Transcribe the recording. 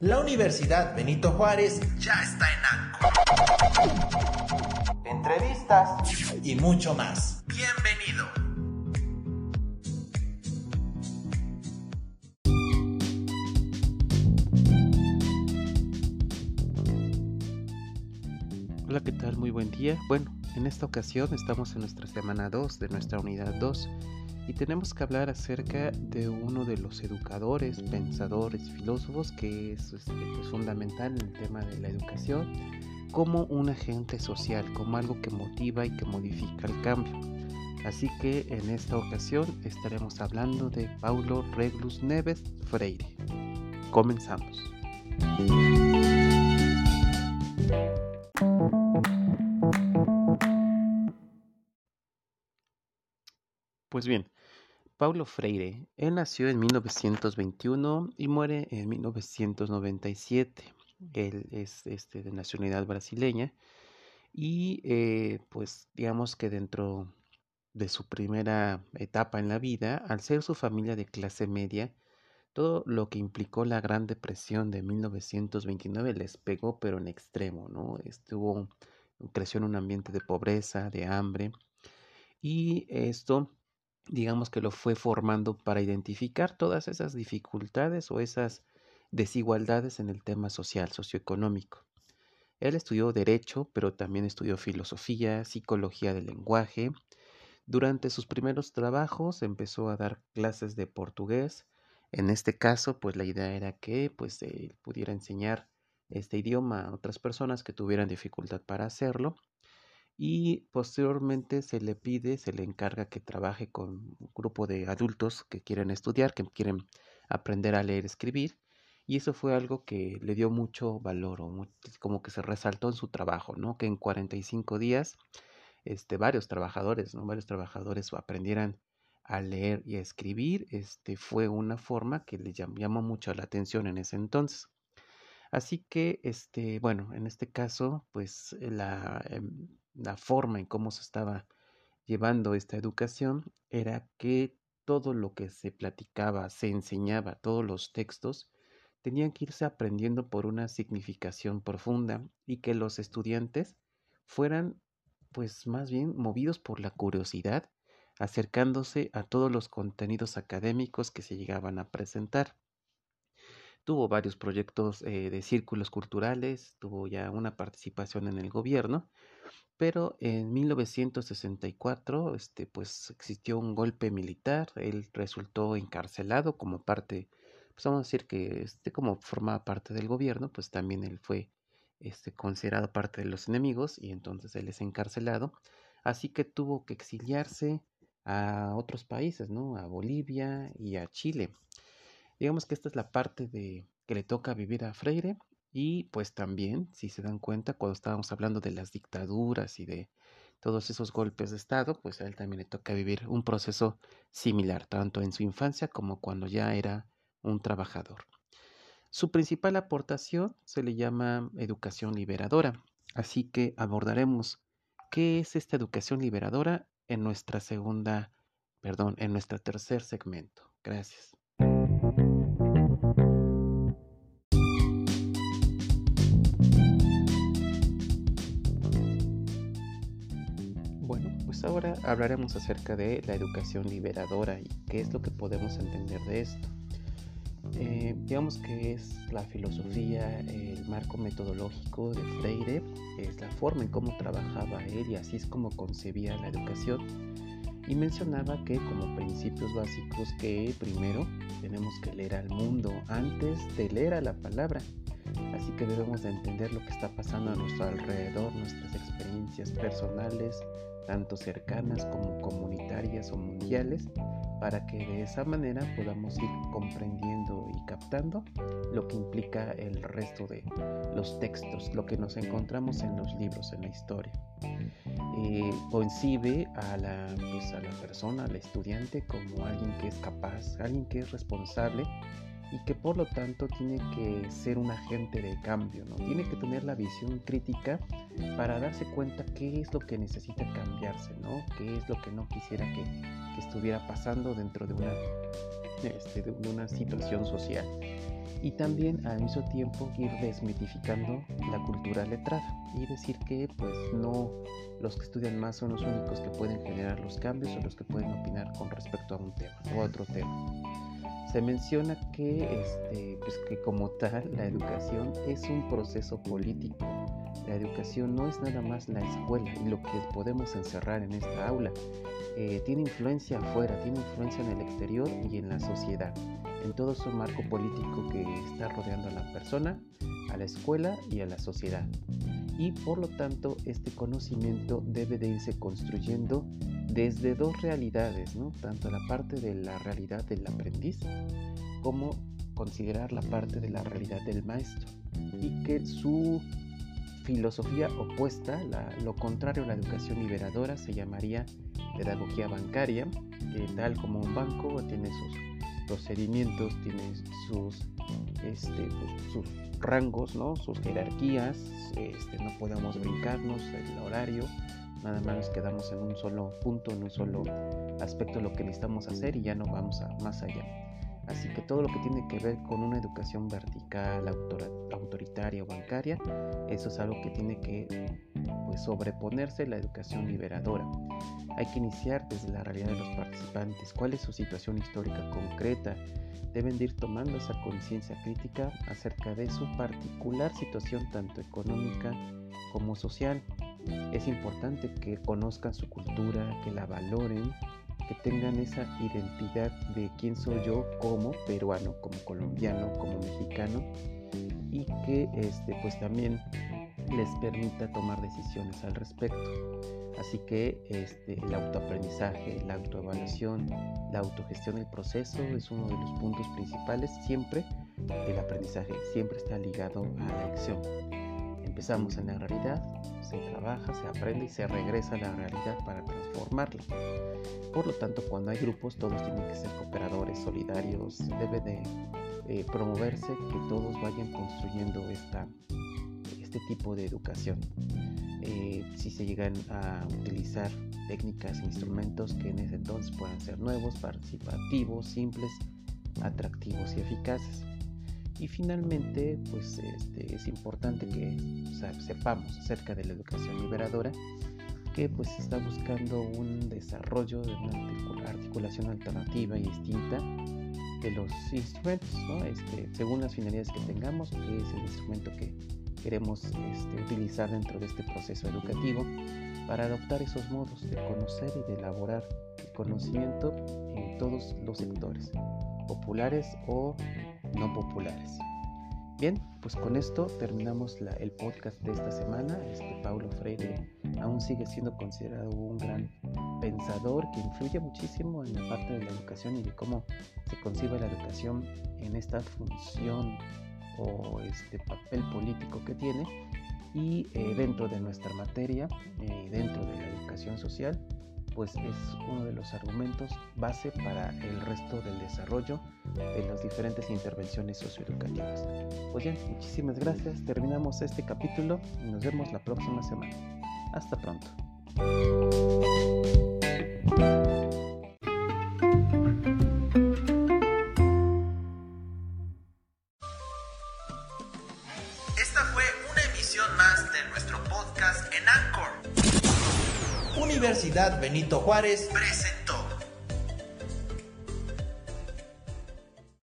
La Universidad Benito Juárez ya está en ANCO. Entrevistas y mucho más. Bienvenido. Hola, ¿qué tal? Muy buen día. Bueno, en esta ocasión estamos en nuestra semana 2 de nuestra unidad 2 y tenemos que hablar acerca de uno de los educadores, pensadores, filósofos que es, este, pues, fundamental en el tema de la educación como un agente social, como algo que motiva y que modifica el cambio. Así que en esta ocasión estaremos hablando de Paulo Reglus Neves Freire. Comenzamos. Pues bien, Paulo Freire, él nació en 1921 y muere en 1997. Él es este, de nacionalidad brasileña y eh, pues digamos que dentro de su primera etapa en la vida, al ser su familia de clase media, todo lo que implicó la Gran Depresión de 1929 les pegó pero en extremo, ¿no? Estuvo, creció en un ambiente de pobreza, de hambre y esto digamos que lo fue formando para identificar todas esas dificultades o esas desigualdades en el tema social, socioeconómico. Él estudió derecho, pero también estudió filosofía, psicología del lenguaje. Durante sus primeros trabajos empezó a dar clases de portugués. En este caso, pues la idea era que pues él pudiera enseñar este idioma a otras personas que tuvieran dificultad para hacerlo y posteriormente se le pide, se le encarga que trabaje con un grupo de adultos que quieren estudiar, que quieren aprender a leer, escribir, y eso fue algo que le dio mucho valor, o como que se resaltó en su trabajo, ¿no? Que en 45 días, este, varios trabajadores, ¿no? Varios trabajadores aprendieran a leer y a escribir, este, fue una forma que le llamó mucho la atención en ese entonces. Así que, este, bueno, en este caso, pues la, em, la forma en cómo se estaba llevando esta educación era que todo lo que se platicaba, se enseñaba, todos los textos, tenían que irse aprendiendo por una significación profunda y que los estudiantes fueran pues más bien movidos por la curiosidad, acercándose a todos los contenidos académicos que se llegaban a presentar. Tuvo varios proyectos eh, de círculos culturales, tuvo ya una participación en el gobierno pero en 1964, este, pues existió un golpe militar, él resultó encarcelado como parte, pues vamos a decir que este, como formaba parte del gobierno, pues también él fue este, considerado parte de los enemigos y entonces él es encarcelado, así que tuvo que exiliarse a otros países, ¿no? A Bolivia y a Chile. Digamos que esta es la parte de que le toca vivir a Freire y pues también, si se dan cuenta, cuando estábamos hablando de las dictaduras y de todos esos golpes de Estado, pues a él también le toca vivir un proceso similar, tanto en su infancia como cuando ya era un trabajador. Su principal aportación se le llama educación liberadora, así que abordaremos qué es esta educación liberadora en nuestra segunda, perdón, en nuestro tercer segmento. Gracias. Ahora hablaremos acerca de la educación liberadora y qué es lo que podemos entender de esto. Eh, digamos que es la filosofía, el marco metodológico de Freire, es la forma en cómo trabajaba él y así es como concebía la educación. Y mencionaba que como principios básicos que primero tenemos que leer al mundo antes de leer a la palabra. Así que debemos de entender lo que está pasando a nuestro alrededor, nuestras experiencias personales, tanto cercanas como comunitarias o mundiales, para que de esa manera podamos ir comprendiendo y captando lo que implica el resto de los textos, lo que nos encontramos en los libros, en la historia. Eh, concibe a la, pues, a la persona, al estudiante, como alguien que es capaz, alguien que es responsable y que por lo tanto tiene que ser un agente de cambio, ¿no? Tiene que tener la visión crítica para darse cuenta qué es lo que necesita cambiarse, ¿no? Qué es lo que no quisiera que, estuviera pasando dentro de una, este, de una situación social. Y también al mismo tiempo ir desmitificando la cultura letrada y decir que pues no los que estudian más son los únicos que pueden generar los cambios o los que pueden opinar con respecto a un tema o a otro tema se menciona que, este, pues que como tal la educación es un proceso político. La educación no es nada más la escuela y lo que podemos encerrar en esta aula. Eh, tiene influencia afuera, tiene influencia en el exterior y en la sociedad, en todo su marco político que está rodeando a la persona, a la escuela y a la sociedad. Y por lo tanto este conocimiento debe de irse construyendo desde dos realidades, ¿no? tanto la parte de la realidad del aprendiz como considerar la parte de la realidad del maestro y que su filosofía opuesta, lo contrario a la educación liberadora, se llamaría pedagogía bancaria, que tal como un banco tiene sus procedimientos, tiene sus, este, pues, sus rangos, ¿no? sus jerarquías, este, no podemos brincarnos el horario, nada más nos quedamos en un solo punto, en un solo aspecto de lo que necesitamos hacer y ya no vamos a más allá. Así que todo lo que tiene que ver con una educación vertical, autoritaria o bancaria, eso es algo que tiene que pues, sobreponerse la educación liberadora. Hay que iniciar desde la realidad de los participantes, cuál es su situación histórica concreta. Deben de ir tomando esa conciencia crítica acerca de su particular situación tanto económica como social es importante que conozcan su cultura, que la valoren, que tengan esa identidad de quién soy yo como peruano, como colombiano, como mexicano y que este pues también les permita tomar decisiones al respecto. Así que este, el autoaprendizaje, la autoevaluación, la autogestión del proceso es uno de los puntos principales. Siempre el aprendizaje siempre está ligado a la acción. Empezamos en la realidad, se trabaja, se aprende y se regresa a la realidad para transformarla. Por lo tanto, cuando hay grupos, todos tienen que ser cooperadores, solidarios, debe de eh, promoverse que todos vayan construyendo esta, este tipo de educación. Eh, si se llegan a utilizar técnicas e instrumentos que en ese entonces puedan ser nuevos, participativos, simples, atractivos y eficaces. Y finalmente, pues este, es importante que sepamos acerca de la educación liberadora, que pues está buscando un desarrollo de una articulación alternativa y distinta de los instrumentos, este, según las finalidades que tengamos, que es el instrumento que queremos este, utilizar dentro de este proceso educativo para adoptar esos modos de conocer y de elaborar el conocimiento en todos los sectores, populares o no populares. Bien, pues con esto terminamos el podcast de esta semana. Este Paulo Freire aún sigue siendo considerado un gran pensador que influye muchísimo en la parte de la educación y de cómo se concibe la educación en esta función o este papel político que tiene. Y eh, dentro de nuestra materia, eh, dentro de la educación social, pues es uno de los argumentos base para el resto del desarrollo de las diferentes intervenciones socioeducativas. Pues bien, muchísimas gracias, terminamos este capítulo y nos vemos la próxima semana. Hasta pronto. Universidad Benito Juárez presenta